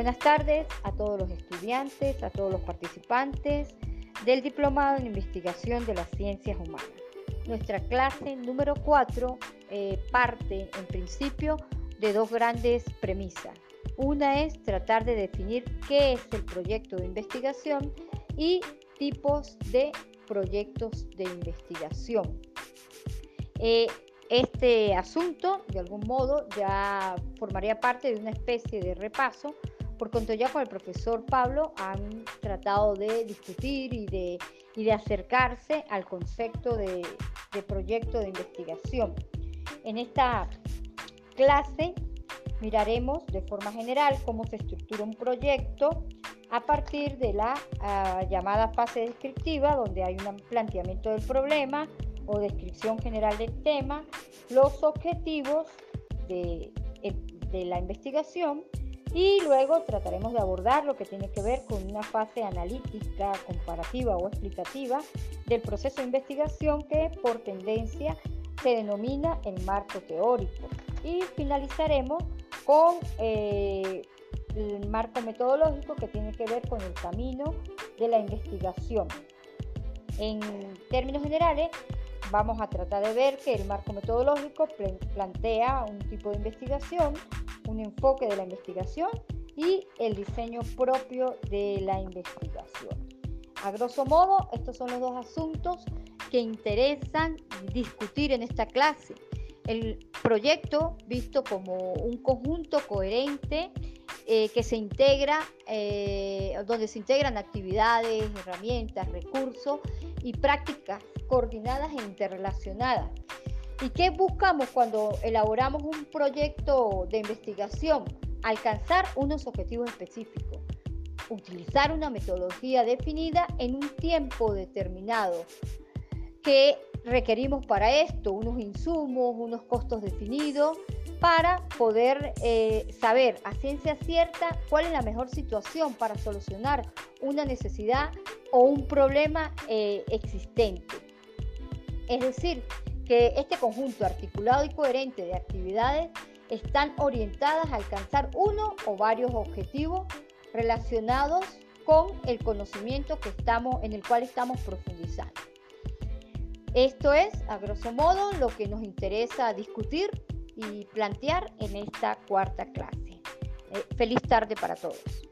Buenas tardes a todos los estudiantes, a todos los participantes del Diplomado en Investigación de las Ciencias Humanas. Nuestra clase número 4 eh, parte en principio de dos grandes premisas. Una es tratar de definir qué es el proyecto de investigación y tipos de proyectos de investigación. Eh, este asunto, de algún modo, ya formaría parte de una especie de repaso por cuanto ya con el profesor Pablo han tratado de discutir y de, y de acercarse al concepto de, proyecto de investigación. En esta clase miraremos de forma general cómo se estructura un proyecto a partir de la uh, llamada fase descriptiva, donde hay un planteamiento del problema o descripción general del tema, los objetivos de, de la investigación y luego trataremos de abordar lo que tiene que ver con una fase analítica, comparativa o explicativa del proceso de investigación que por tendencia se denomina el marco teórico. Y finalizaremos con eh, el marco metodológico que tiene que ver con el camino de la investigación. En términos generales, vamos a tratar de ver que el marco metodológico plantea un tipo de investigación un enfoque de la investigación y el diseño propio de la investigación. A grosso modo, estos son los dos asuntos que interesan discutir en esta clase. El proyecto visto como un conjunto coherente eh, que se integra, eh, donde se integran actividades, herramientas, recursos y prácticas coordinadas e interrelacionadas ¿Y qué buscamos cuando elaboramos un proyecto de investigación? Alcanzar unos objetivos específicos, utilizar una metodología definida en un tiempo determinado. ¿Qué requerimos para esto? Unos insumos, unos costos definidos para poder eh, saber a ciencia cierta cuál es la mejor situación para solucionar una necesidad o un problema eh, existente. Es decir, que este conjunto articulado y coherente de actividades están orientadas a alcanzar uno o varios objetivos relacionados con el conocimiento que estamos, en el cual estamos profundizando. Esto es, a grosso modo, lo que nos interesa discutir y plantear en esta cuarta clase. Eh, feliz tarde para todos.